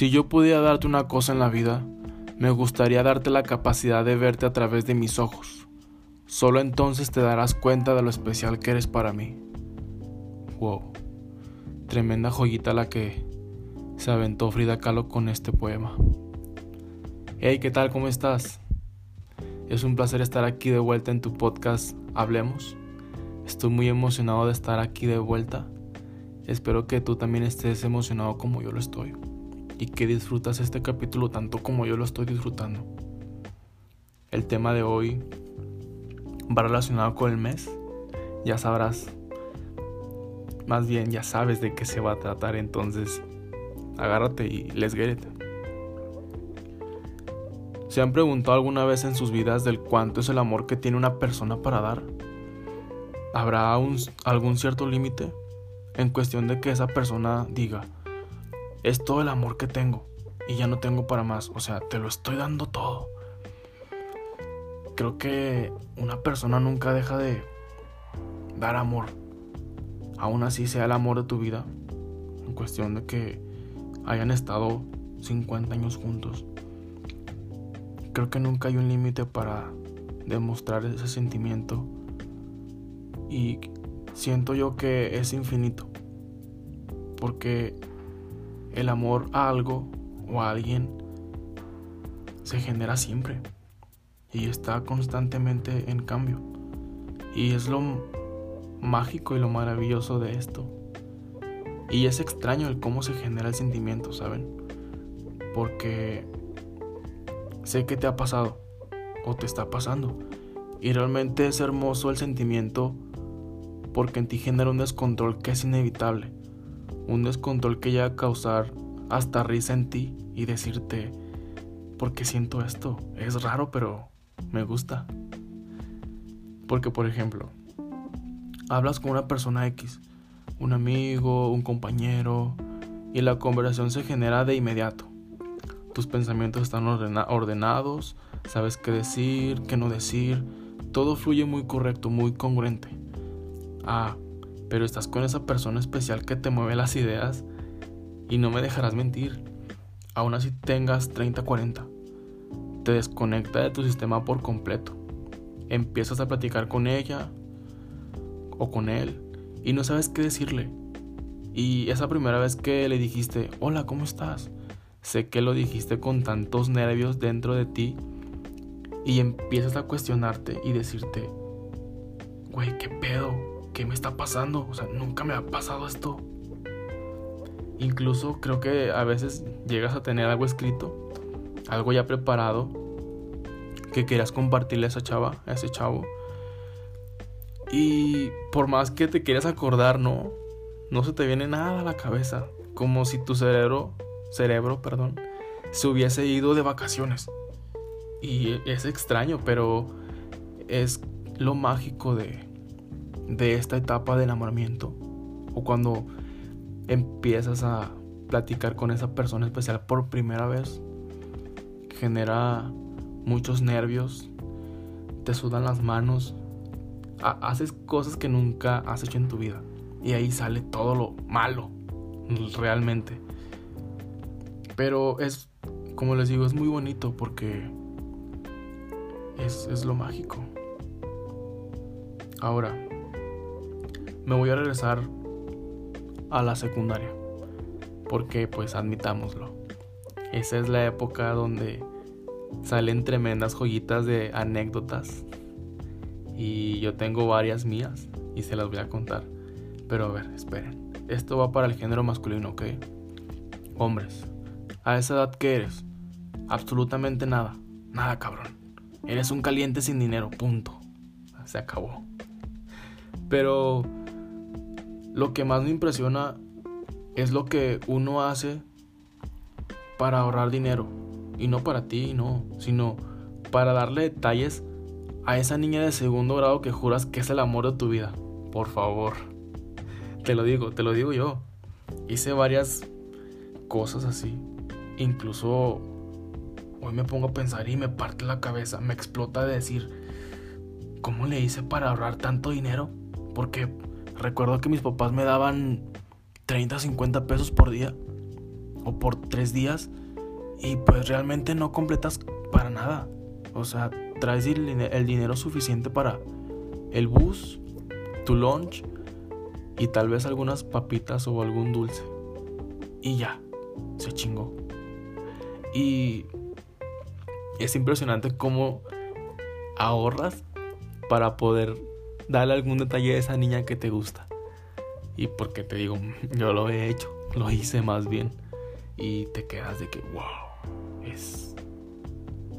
Si yo pudiera darte una cosa en la vida, me gustaría darte la capacidad de verte a través de mis ojos. Solo entonces te darás cuenta de lo especial que eres para mí. Wow. Tremenda joyita la que se aventó Frida Kahlo con este poema. Hey, ¿qué tal? ¿Cómo estás? Es un placer estar aquí de vuelta en tu podcast Hablemos. Estoy muy emocionado de estar aquí de vuelta. Espero que tú también estés emocionado como yo lo estoy y que disfrutas este capítulo tanto como yo lo estoy disfrutando. El tema de hoy va relacionado con el mes. Ya sabrás, más bien ya sabes de qué se va a tratar, entonces agárrate y it. ¿Se han preguntado alguna vez en sus vidas del cuánto es el amor que tiene una persona para dar? ¿Habrá algún cierto límite en cuestión de que esa persona diga, es todo el amor que tengo y ya no tengo para más, o sea, te lo estoy dando todo? Creo que una persona nunca deja de dar amor, aún así sea el amor de tu vida, en cuestión de que hayan estado 50 años juntos. Creo que nunca hay un límite para demostrar ese sentimiento y siento yo que es infinito. Porque el amor a algo o a alguien se genera siempre y está constantemente en cambio. Y es lo mágico y lo maravilloso de esto. Y es extraño el cómo se genera el sentimiento, ¿saben? Porque sé que te ha pasado o te está pasando. Y realmente es hermoso el sentimiento porque en ti genera un descontrol que es inevitable. Un descontrol que llega a causar hasta risa en ti y decirte, ¿por qué siento esto? Es raro, pero me gusta. Porque, por ejemplo, hablas con una persona X, un amigo, un compañero, y la conversación se genera de inmediato. Tus pensamientos están ordenados, sabes qué decir, qué no decir, todo fluye muy correcto, muy congruente. Ah, pero estás con esa persona especial que te mueve las ideas y no me dejarás mentir. Aún así tengas 30, 40. Te desconecta de tu sistema por completo. Empiezas a platicar con ella o con él y no sabes qué decirle. Y esa primera vez que le dijiste, hola, ¿cómo estás? Sé que lo dijiste con tantos nervios dentro de ti y empiezas a cuestionarte y decirte, güey, ¿qué pedo? ¿Qué me está pasando? O sea, nunca me ha pasado esto. Incluso creo que a veces llegas a tener algo escrito, algo ya preparado, que quieras compartirle a esa chava, a ese chavo. Y por más que te quieras acordar, no, no se te viene nada a la cabeza. Como si tu cerebro, cerebro, perdón, se hubiese ido de vacaciones. Y es extraño, pero es lo mágico de, de esta etapa de enamoramiento o cuando empiezas a platicar con esa persona especial por primera vez genera muchos nervios te sudan las manos haces cosas que nunca has hecho en tu vida y ahí sale todo lo malo realmente. Pero es como les digo es muy bonito porque es, es lo mágico. Ahora me voy a regresar a la secundaria. Porque pues admitámoslo. Esa es la época donde salen tremendas joyitas de anécdotas. Y yo tengo varias mías y se las voy a contar. Pero a ver, esperen. Esto va para el género masculino, ¿ok? Hombres, a esa edad que eres, absolutamente nada. Nada, cabrón. Eres un caliente sin dinero, punto. Se acabó. Pero lo que más me impresiona es lo que uno hace para ahorrar dinero. Y no para ti, no, sino para darle detalles a esa niña de segundo grado que juras que es el amor de tu vida. Por favor. Te lo digo, te lo digo yo. Hice varias cosas así. Incluso hoy me pongo a pensar y me parte la cabeza. Me explota de decir, ¿cómo le hice para ahorrar tanto dinero? Porque Recuerdo que mis papás me daban 30, 50 pesos por día. O por tres días y pues realmente no completas para nada. O sea, traes el, dinero suficiente para el bus, tu lunch y tal vez algunas papitas o algún dulce. Y ya, se chingó. Y es impresionante cómo ahorras para poder darle algún detalle a esa niña que te gusta. Y porque te digo, yo lo he hecho, lo hice más bien. Y te quedas de que, wow, es...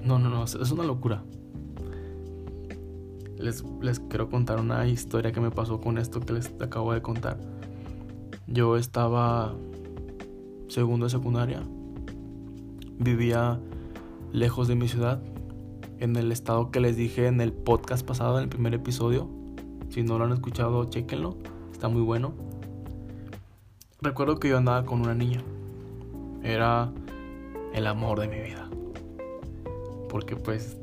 No, no, no, es una locura. Les, les quiero contar una historia que me pasó con esto que les acabo de contar. Yo estaba segundo de secundaria. Vivía lejos de mi ciudad, en el estado que les dije en el podcast pasado, en el primer episodio. Si no lo han escuchado, chequenlo, está muy bueno. Recuerdo que yo andaba con una niña. Era el amor de mi vida. Porque pues,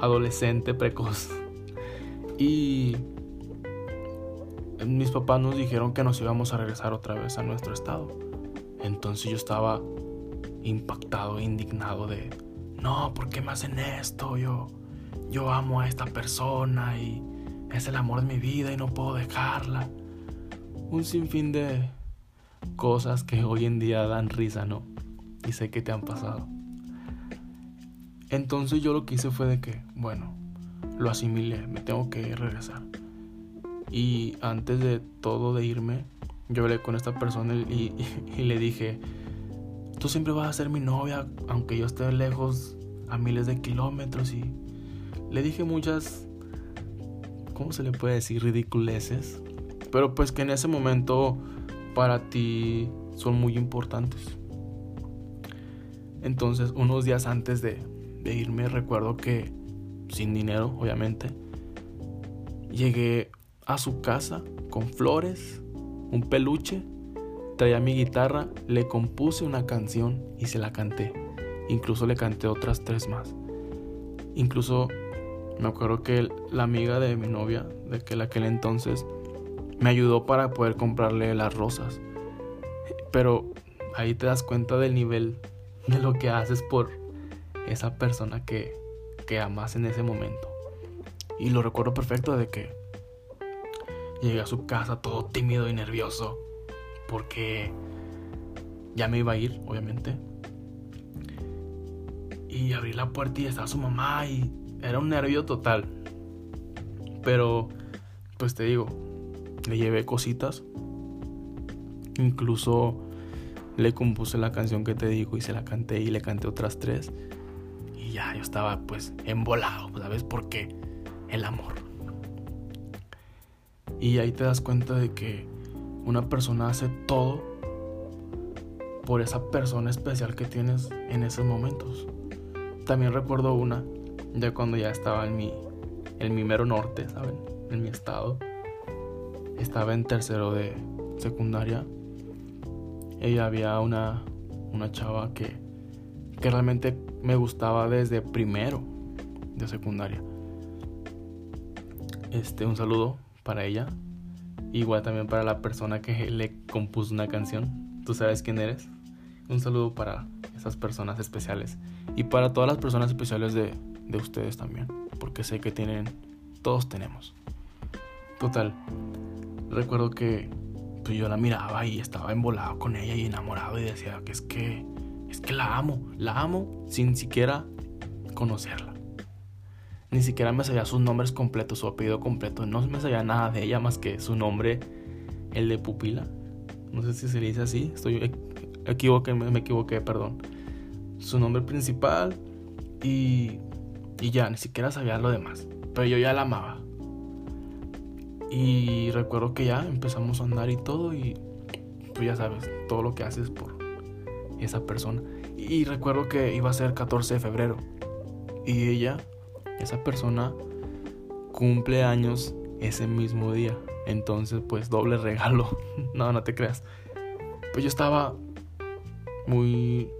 adolescente precoz. Y mis papás nos dijeron que nos íbamos a regresar otra vez a nuestro estado. Entonces yo estaba impactado, indignado de, no, ¿por qué me hacen esto? Yo, yo amo a esta persona y es el amor de mi vida y no puedo dejarla. Un sinfín de cosas que hoy en día dan risa, ¿no? Y sé que te han pasado. Entonces yo lo que hice fue de que, bueno, lo asimilé, me tengo que regresar. Y antes de todo de irme, yo hablé con esta persona y, y le dije, tú siempre vas a ser mi novia, aunque yo esté lejos a miles de kilómetros. Y le dije muchas, ¿cómo se le puede decir? Ridiculeces. Pero pues que en ese momento para ti son muy importantes. Entonces, unos días antes de, de irme, recuerdo que, sin dinero, obviamente, llegué a su casa con flores, un peluche traía mi guitarra, le compuse una canción y se la canté. Incluso le canté otras tres más. Incluso me acuerdo que la amiga de mi novia, de que aquel entonces, me ayudó para poder comprarle las rosas. Pero ahí te das cuenta del nivel de lo que haces por esa persona que, que amas en ese momento. Y lo recuerdo perfecto de que llegué a su casa todo tímido y nervioso porque ya me iba a ir, obviamente. Y abrí la puerta y estaba su mamá y era un nervio total. Pero, pues te digo, le llevé cositas. Incluso le compuse la canción que te digo y se la canté y le canté otras tres. Y ya, yo estaba pues embolado, ¿sabes por qué? El amor. Y ahí te das cuenta de que una persona hace todo por esa persona especial que tienes en esos momentos. También recuerdo una, de cuando ya estaba en mi, en mi mero norte, ¿saben? En mi estado. Estaba en tercero de secundaria. Y había una, una chava que, que realmente me gustaba desde primero de secundaria. Este, un saludo para ella. Igual también para la persona que le compuso una canción. Tú sabes quién eres. Un saludo para esas personas especiales. Y para todas las personas especiales de, de ustedes también. Porque sé que tienen, todos tenemos. Total. Recuerdo que pues yo la miraba y estaba embolado con ella y enamorado y decía que es que es que la amo, la amo sin siquiera conocerla. Ni siquiera me sabía sus nombres completos, su apellido completo. No me sabía nada de ella más que su nombre, el de pupila. No sé si se dice así. Estoy equivoqué, me, equivoqué, perdón. Su nombre principal y, y ya, ni siquiera sabía lo demás. Pero yo ya la amaba. Y recuerdo que ya empezamos a andar y todo y pues ya sabes, todo lo que haces por esa persona. Y recuerdo que iba a ser 14 de febrero. Y ella esa persona cumple años ese mismo día. Entonces, pues doble regalo. no, no te creas. Pues yo estaba muy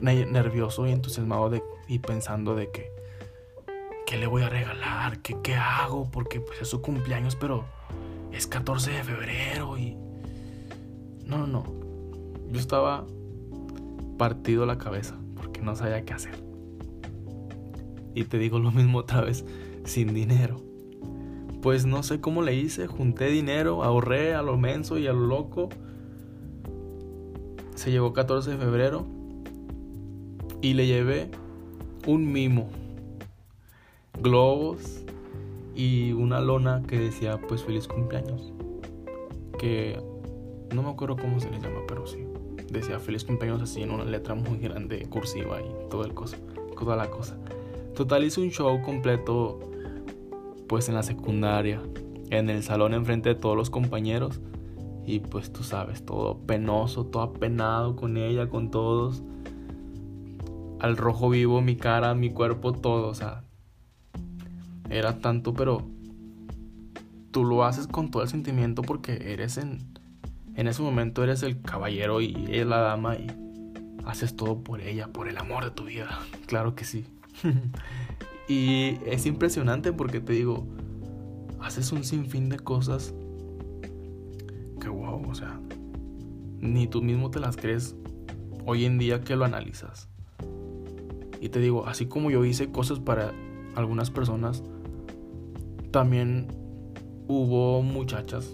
nervioso y entusiasmado de, y pensando de que, ¿qué le voy a regalar? ¿Qué, ¿Qué hago? Porque pues es su cumpleaños, pero es 14 de febrero y... No, no, no. Yo estaba partido la cabeza porque no sabía qué hacer. Y te digo lo mismo otra vez, sin dinero. Pues no sé cómo le hice, junté dinero, ahorré a lo menso y a lo loco. Se llegó 14 de febrero y le llevé un mimo, globos y una lona que decía pues feliz cumpleaños. Que no me acuerdo cómo se le llama, pero sí. Decía feliz cumpleaños así en una letra muy grande, cursiva y todo el cosa, toda la cosa. Total hice un show completo pues en la secundaria, en el salón enfrente de todos los compañeros y pues tú sabes, todo penoso, todo apenado con ella, con todos. Al rojo vivo, mi cara, mi cuerpo, todo, o sea, era tanto, pero tú lo haces con todo el sentimiento porque eres en, en ese momento eres el caballero y es la dama y haces todo por ella, por el amor de tu vida. Claro que sí. y es impresionante porque te digo, haces un sinfín de cosas que wow, o sea, ni tú mismo te las crees hoy en día que lo analizas. Y te digo, así como yo hice cosas para algunas personas, también hubo muchachas,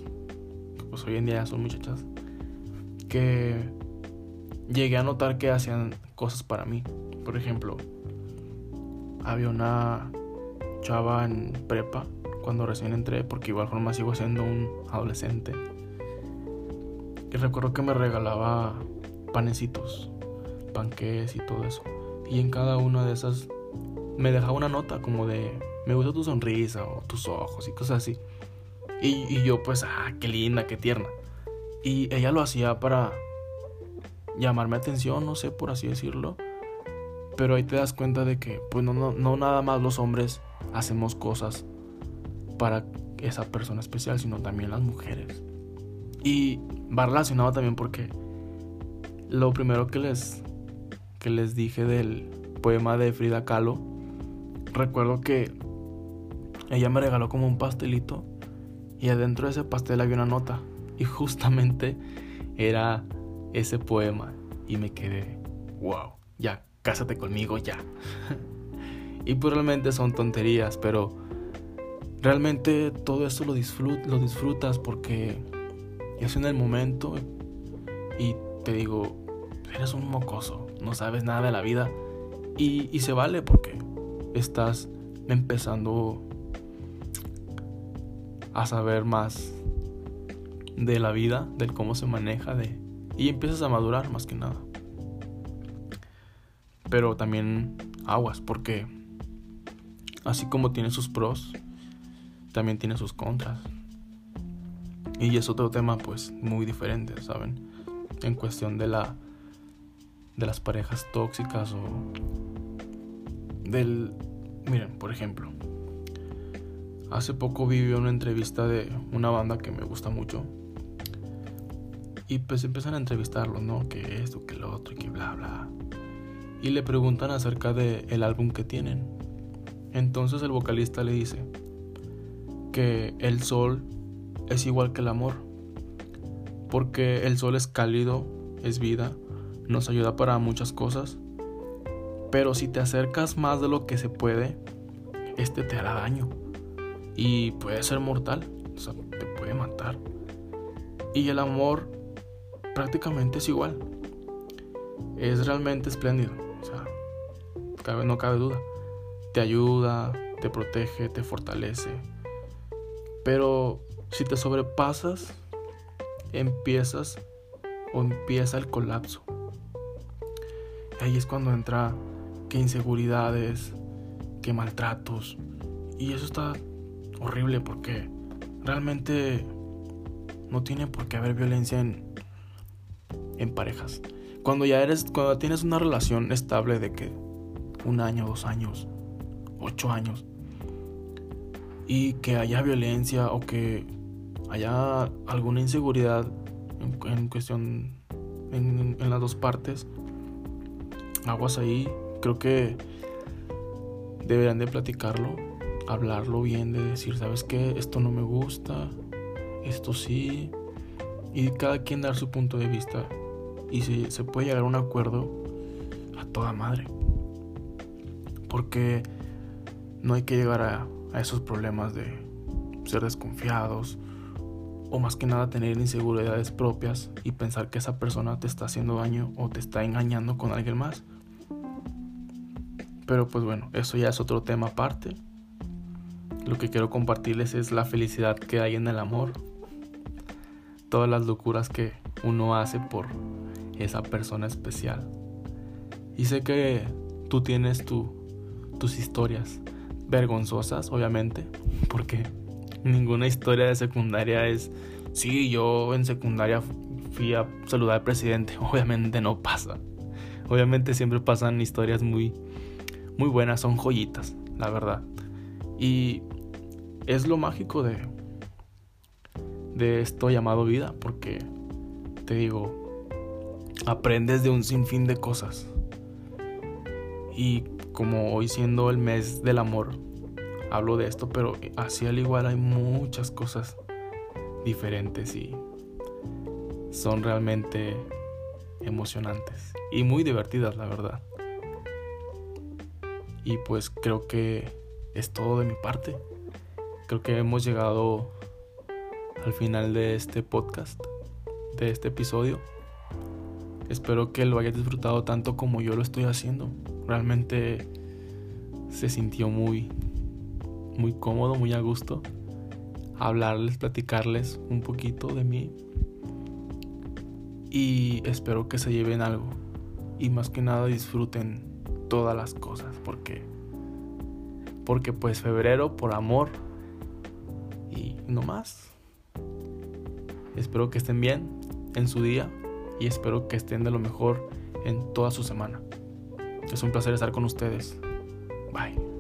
pues hoy en día son muchachas, que llegué a notar que hacían cosas para mí. Por ejemplo, había una chava en prepa cuando recién entré, porque igual forma sigo siendo un adolescente. Y recuerdo que me regalaba panecitos, panques y todo eso. Y en cada una de esas me dejaba una nota como de me gusta tu sonrisa o tus ojos y cosas así. Y, y yo pues, ah, qué linda, qué tierna. Y ella lo hacía para llamarme atención, no sé, por así decirlo. Pero ahí te das cuenta de que, pues no, no, no nada más los hombres hacemos cosas para esa persona especial, sino también las mujeres. Y va relacionado también porque lo primero que les, que les dije del poema de Frida Kahlo, recuerdo que ella me regaló como un pastelito y adentro de ese pastel había una nota y justamente era ese poema y me quedé, wow, ya, cásate conmigo ya. y pues realmente son tonterías, pero realmente todo esto lo, lo disfrutas porque es en el momento y te digo, eres un mocoso, no sabes nada de la vida y, y se vale porque estás empezando a saber más de la vida, del cómo se maneja, de y empiezas a madurar más que nada. Pero también aguas, porque así como tiene sus pros, también tiene sus contras. Y es otro tema pues muy diferente, ¿saben? En cuestión de la de las parejas tóxicas o del miren, por ejemplo, Hace poco vi una entrevista de una banda que me gusta mucho. Y pues empiezan a entrevistarlo, ¿no? Que esto, que lo otro, que bla, bla. Y le preguntan acerca del el álbum que tienen. Entonces el vocalista le dice que el sol es igual que el amor. Porque el sol es cálido, es vida, nos ayuda para muchas cosas. Pero si te acercas más de lo que se puede, este te hará daño y puede ser mortal, o sea, te puede matar. Y el amor prácticamente es igual. Es realmente espléndido, o sea, no cabe duda. Te ayuda, te protege, te fortalece. Pero si te sobrepasas, empiezas o empieza el colapso. ahí es cuando entra que inseguridades, que maltratos. Y eso está horrible porque realmente no tiene por qué haber violencia en, en parejas. Cuando ya eres, cuando tienes una relación estable de que un año, dos años, ocho años, y que haya violencia o que haya alguna inseguridad en, cuestión en, en las dos partes, aguas ahí, creo que deberían de platicarlo hablarlo bien, de decir, ¿sabes qué? Esto no me gusta, esto sí. Y cada quien dar su punto de vista. Y si se puede llegar a un acuerdo, a toda madre. Porque no hay que llegar a, a esos problemas de ser desconfiados o más que nada tener inseguridades propias y pensar que esa persona te está haciendo daño o te está engañando con alguien más. Pero pues bueno, eso ya es otro tema aparte. Lo que quiero compartirles es la felicidad que hay en el amor. Todas las locuras que uno hace por esa persona especial. Y sé que tú tienes tus historias vergonzosas, obviamente, porque ninguna historia de secundaria es, sí, yo en secundaria fui a saludar al presidente. Obviamente no pasa. Obviamente siempre pasan historias muy, muy buenas, son joyitas, la verdad. Y es lo mágico de, de esto llamado vida, porque te digo, aprendes de un sinfín de cosas. Y como hoy siendo el mes del amor, hablo de esto, pero así al igual hay muchas cosas diferentes y son realmente emocionantes y muy divertidas, la verdad. Y pues creo que es todo de mi parte. Creo que hemos llegado al final de este podcast, de este episodio. Espero que lo hayas disfrutado tanto como yo lo estoy haciendo. Realmente se sintió muy muy cómodo, muy a gusto hablarles, platicarles un poquito de mí. Y espero que se lleven algo. Y más que nada disfruten todas las cosas. Porque. Porque pues febrero por amor. Y no más. Espero que estén bien en su día. Y espero que estén de lo mejor en toda su semana. Es un placer estar con ustedes. Bye.